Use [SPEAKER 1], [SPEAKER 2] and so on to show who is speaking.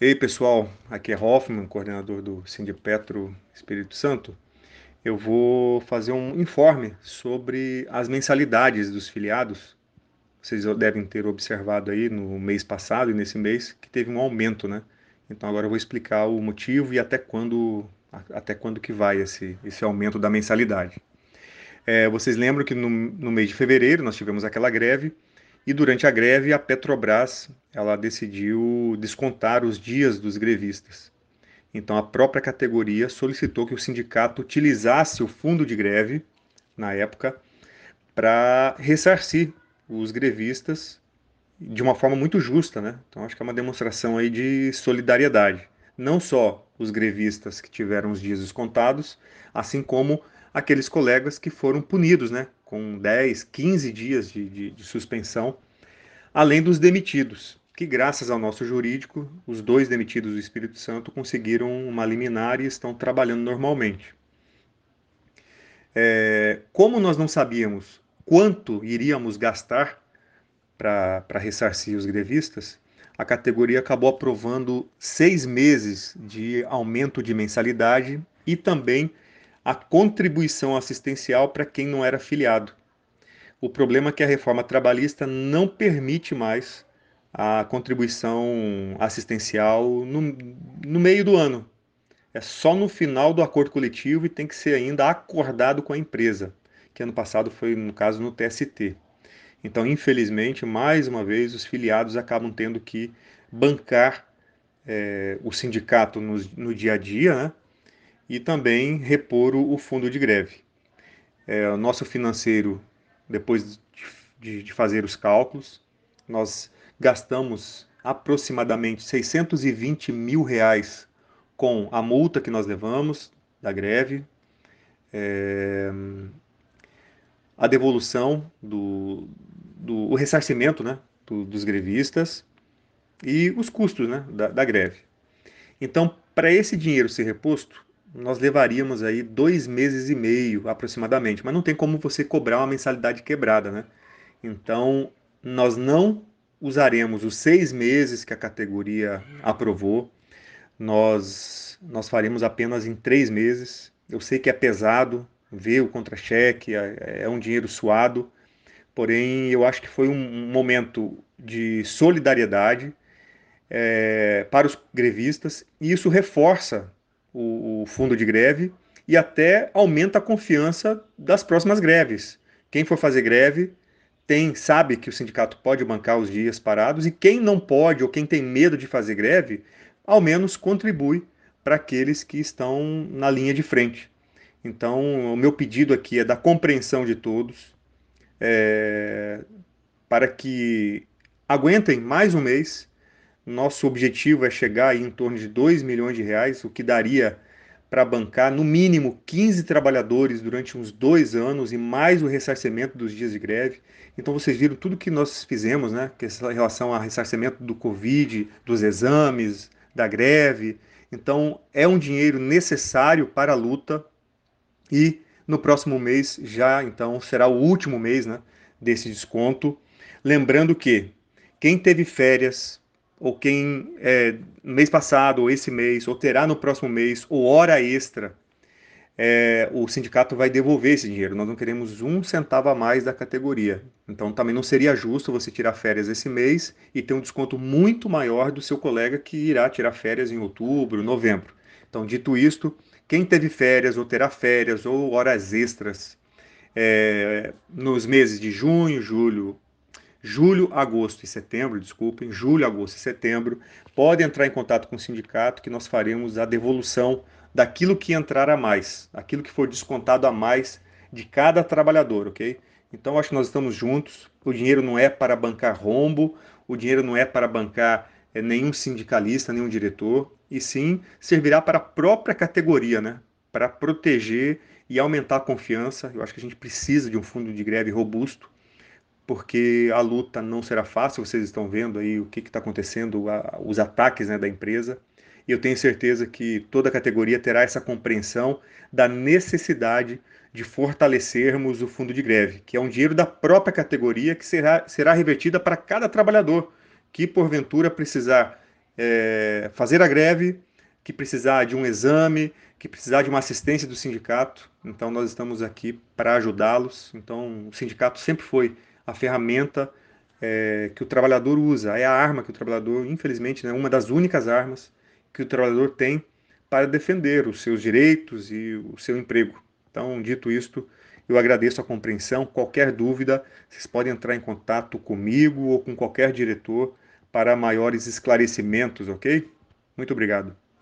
[SPEAKER 1] Ei pessoal, aqui é Hoffman, coordenador do Petro Espírito Santo. Eu vou fazer um informe sobre as mensalidades dos filiados. Vocês devem ter observado aí no mês passado e nesse mês que teve um aumento, né? Então agora eu vou explicar o motivo e até quando, até quando que vai esse, esse aumento da mensalidade. É, vocês lembram que no, no mês de fevereiro nós tivemos aquela greve e durante a greve, a Petrobras ela decidiu descontar os dias dos grevistas. Então, a própria categoria solicitou que o sindicato utilizasse o fundo de greve, na época, para ressarcir os grevistas de uma forma muito justa, né? Então, acho que é uma demonstração aí de solidariedade. Não só os grevistas que tiveram os dias descontados, assim como aqueles colegas que foram punidos, né? Com 10, 15 dias de, de, de suspensão, além dos demitidos, que graças ao nosso jurídico, os dois demitidos do Espírito Santo conseguiram uma liminar e estão trabalhando normalmente. É, como nós não sabíamos quanto iríamos gastar para ressarcir os grevistas, a categoria acabou aprovando seis meses de aumento de mensalidade e também a contribuição assistencial para quem não era filiado. O problema é que a reforma trabalhista não permite mais a contribuição assistencial no, no meio do ano. É só no final do acordo coletivo e tem que ser ainda acordado com a empresa, que ano passado foi, no caso, no TST. Então, infelizmente, mais uma vez, os filiados acabam tendo que bancar é, o sindicato no, no dia a dia, né? E também repor o, fundo de greve. É, o nosso financeiro, depois de, de fazer os cálculos, nós gastamos aproximadamente 620 mil reais com a multa que nós levamos da greve, é, a devolução do, do o ressarcimento né, do, dos grevistas e os custos né, da, da greve. Então, para esse dinheiro ser reposto, nós levaríamos aí dois meses e meio aproximadamente, mas não tem como você cobrar uma mensalidade quebrada, né? Então, nós não usaremos os seis meses que a categoria aprovou, nós, nós faremos apenas em três meses. Eu sei que é pesado ver o contra-cheque, é, é um dinheiro suado, porém eu acho que foi um momento de solidariedade é, para os grevistas e isso reforça o, o fundo de greve e até aumenta a confiança das próximas greves. Quem for fazer greve tem sabe que o sindicato pode bancar os dias parados e quem não pode ou quem tem medo de fazer greve, ao menos contribui para aqueles que estão na linha de frente. Então, o meu pedido aqui é da compreensão de todos, é, para que aguentem mais um mês nosso objetivo é chegar em torno de 2 milhões de reais, o que daria para bancar no mínimo 15 trabalhadores durante uns dois anos e mais o ressarcimento dos dias de greve. Então vocês viram tudo que nós fizemos, né? Que é em relação ao ressarcimento do Covid, dos exames, da greve. Então é um dinheiro necessário para a luta e no próximo mês já então será o último mês, né? Desse desconto. Lembrando que quem teve férias ou quem é, mês passado, ou esse mês, ou terá no próximo mês, ou hora extra, é, o sindicato vai devolver esse dinheiro. Nós não queremos um centavo a mais da categoria. Então também não seria justo você tirar férias esse mês e ter um desconto muito maior do seu colega que irá tirar férias em outubro, novembro. Então, dito isto, quem teve férias ou terá férias ou horas extras é, nos meses de junho, julho, julho, agosto e setembro, desculpem, julho, agosto e setembro, pode entrar em contato com o sindicato que nós faremos a devolução daquilo que entrar a mais, aquilo que for descontado a mais de cada trabalhador, ok? Então acho que nós estamos juntos. O dinheiro não é para bancar rombo, o dinheiro não é para bancar é, nenhum sindicalista, nenhum diretor, e sim servirá para a própria categoria, né? Para proteger e aumentar a confiança. Eu acho que a gente precisa de um fundo de greve robusto porque a luta não será fácil. Vocês estão vendo aí o que está acontecendo, a, os ataques né, da empresa. E eu tenho certeza que toda a categoria terá essa compreensão da necessidade de fortalecermos o fundo de greve, que é um dinheiro da própria categoria que será, será revertida para cada trabalhador que, porventura, precisar é, fazer a greve, que precisar de um exame, que precisar de uma assistência do sindicato. Então, nós estamos aqui para ajudá-los. Então, o sindicato sempre foi a ferramenta é, que o trabalhador usa, é a arma que o trabalhador, infelizmente, é né, uma das únicas armas que o trabalhador tem para defender os seus direitos e o seu emprego. Então, dito isto, eu agradeço a compreensão. Qualquer dúvida, vocês podem entrar em contato comigo ou com qualquer diretor para maiores esclarecimentos, ok? Muito obrigado.